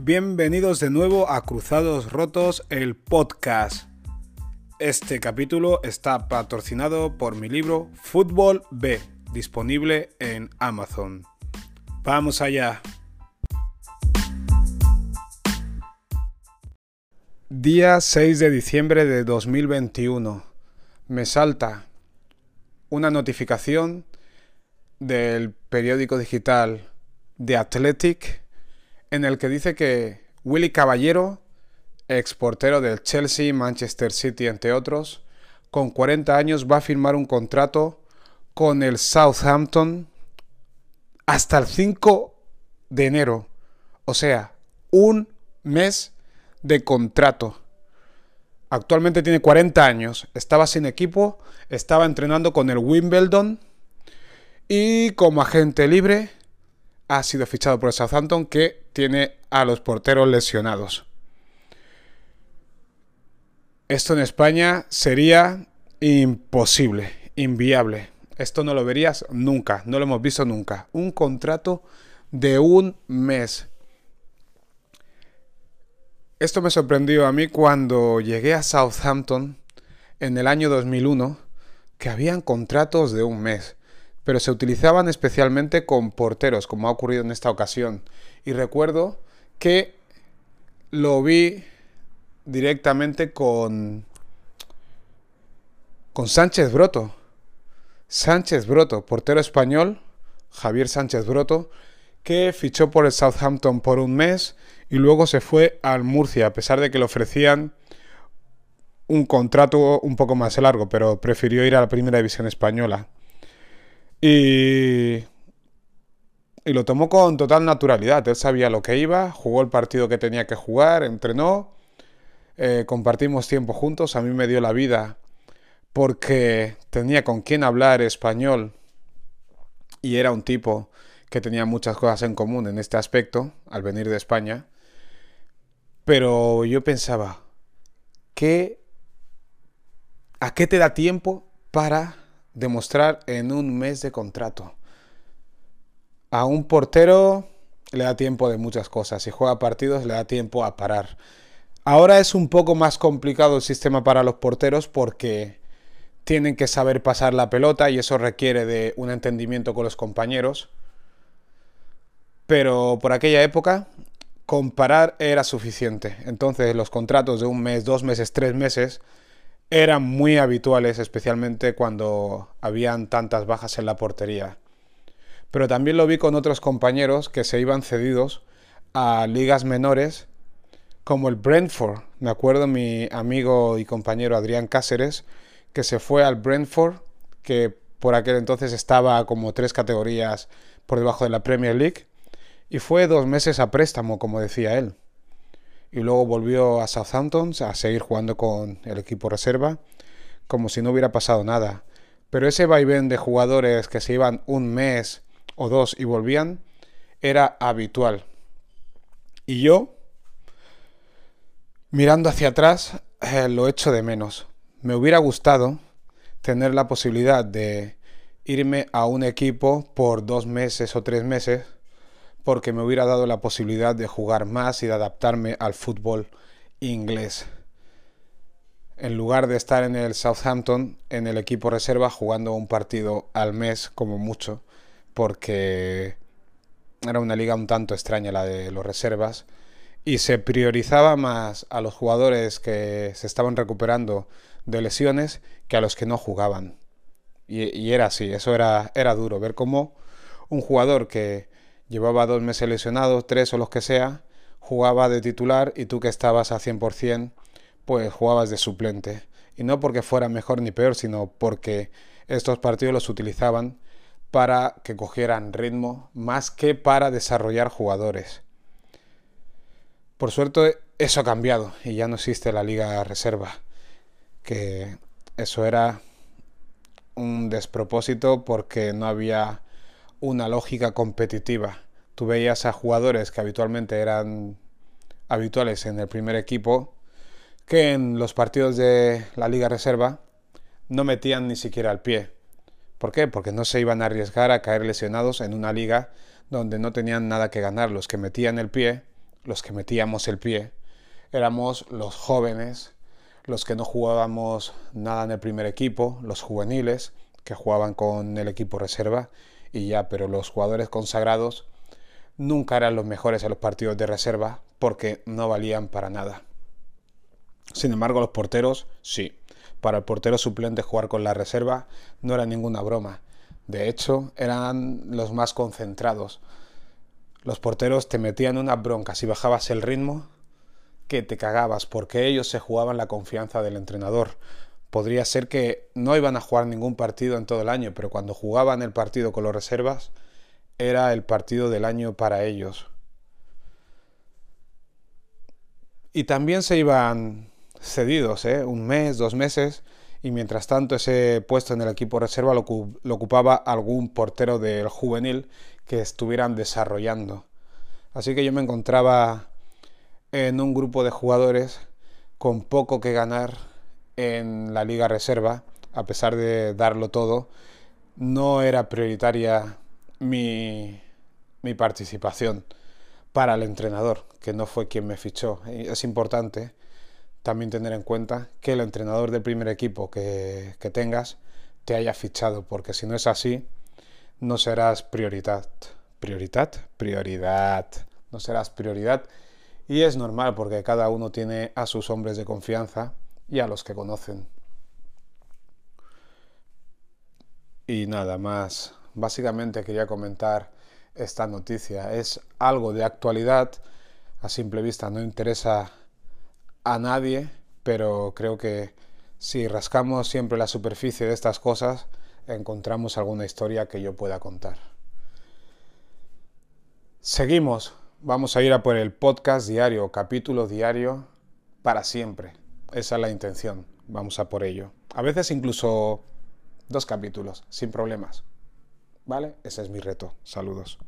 Bienvenidos de nuevo a Cruzados Rotos, el podcast. Este capítulo está patrocinado por mi libro Fútbol B, disponible en Amazon. Vamos allá. Día 6 de diciembre de 2021. Me salta una notificación del periódico digital The Athletic en el que dice que Willy Caballero, ex portero del Chelsea, Manchester City, entre otros, con 40 años va a firmar un contrato con el Southampton hasta el 5 de enero. O sea, un mes de contrato. Actualmente tiene 40 años, estaba sin equipo, estaba entrenando con el Wimbledon y como agente libre ha sido fichado por Southampton que tiene a los porteros lesionados. Esto en España sería imposible, inviable. Esto no lo verías nunca, no lo hemos visto nunca. Un contrato de un mes. Esto me sorprendió a mí cuando llegué a Southampton en el año 2001, que habían contratos de un mes pero se utilizaban especialmente con porteros, como ha ocurrido en esta ocasión. Y recuerdo que lo vi directamente con con Sánchez Broto. Sánchez Broto, portero español, Javier Sánchez Broto, que fichó por el Southampton por un mes y luego se fue al Murcia, a pesar de que le ofrecían un contrato un poco más largo, pero prefirió ir a la primera división española. Y, y lo tomó con total naturalidad. Él sabía lo que iba, jugó el partido que tenía que jugar, entrenó, eh, compartimos tiempo juntos. A mí me dio la vida porque tenía con quien hablar español y era un tipo que tenía muchas cosas en común en este aspecto al venir de España. Pero yo pensaba, ¿qué, ¿a qué te da tiempo para demostrar en un mes de contrato. A un portero le da tiempo de muchas cosas. Si juega partidos le da tiempo a parar. Ahora es un poco más complicado el sistema para los porteros porque tienen que saber pasar la pelota y eso requiere de un entendimiento con los compañeros. Pero por aquella época comparar era suficiente. Entonces los contratos de un mes, dos meses, tres meses eran muy habituales, especialmente cuando habían tantas bajas en la portería. Pero también lo vi con otros compañeros que se iban cedidos a ligas menores, como el Brentford. Me acuerdo mi amigo y compañero Adrián Cáceres, que se fue al Brentford, que por aquel entonces estaba como tres categorías por debajo de la Premier League, y fue dos meses a préstamo, como decía él y luego volvió a Southampton a seguir jugando con el equipo reserva como si no hubiera pasado nada. Pero ese vaivén de jugadores que se iban un mes o dos y volvían era habitual. Y yo, mirando hacia atrás, eh, lo echo de menos. Me hubiera gustado tener la posibilidad de irme a un equipo por dos meses o tres meses porque me hubiera dado la posibilidad de jugar más y de adaptarme al fútbol inglés. En lugar de estar en el Southampton, en el equipo reserva, jugando un partido al mes como mucho, porque era una liga un tanto extraña la de los reservas, y se priorizaba más a los jugadores que se estaban recuperando de lesiones que a los que no jugaban. Y, era así, eso era, era duro, ver cómo un jugador que llevaba dos meses lesionado, tres o los que sea, jugaba de titular y tú que estabas a 100%, pues jugabas de suplente. Y no porque fuera mejor ni peor, sino porque estos partidos los utilizaban para que cogieran ritmo más que para desarrollar jugadores. Por suerte eso ha cambiado y ya no existe la liga reserva, que eso era un despropósito porque no había una lógica competitiva. Tú veías a jugadores que habitualmente eran habituales en el primer equipo, que en los partidos de la Liga Reserva no metían ni siquiera el pie. ¿Por qué? Porque no se iban a arriesgar a caer lesionados en una liga donde no tenían nada que ganar. Los que metían el pie los que metíamos el pie, éramos los jóvenes, los que no jugábamos nada en el primer equipo, los juveniles, que jugaban con el equipo reserva y ya, pero los jugadores consagrados nunca eran los mejores en los partidos de reserva porque no valían para nada. Sin embargo, los porteros sí. Para el portero suplente jugar con la reserva no era ninguna broma. De hecho, eran los más concentrados. Los porteros te metían una bronca si bajabas el ritmo que te cagabas porque ellos se jugaban la confianza del entrenador. Podría ser que no iban a jugar ningún partido en todo el año, pero cuando jugaban el partido con los reservas, era el partido del año para ellos. Y también se iban cedidos, ¿eh? un mes, dos meses, y mientras tanto ese puesto en el equipo reserva lo, lo ocupaba algún portero del juvenil que estuvieran desarrollando. Así que yo me encontraba en un grupo de jugadores con poco que ganar en la liga reserva, a pesar de darlo todo, no era prioritaria mi, participación para el entrenador, que no fue quien me fichó. Es importante también tener en cuenta que el entrenador del primer equipo que, que tengas te haya fichado, porque si no es así, no serás prioridad. ¿Prioridad? Prioridad. No serás prioridad. Y es normal porque cada uno tiene a sus hombres de confianza y a los que conocen. Y nada más. Básicamente quería comentar esta noticia. Es algo de actualidad. A simple vista no interesa a nadie, pero creo que si rascamos siempre la superficie de estas cosas, encontramos alguna historia que yo pueda contar. Seguimos. Vamos a ir a por el podcast diario, capítulo diario para siempre. Esa es la intención. Vamos a por ello. A veces incluso dos capítulos, sin problemas. ¿Vale? Ese es mi reto. Saludos.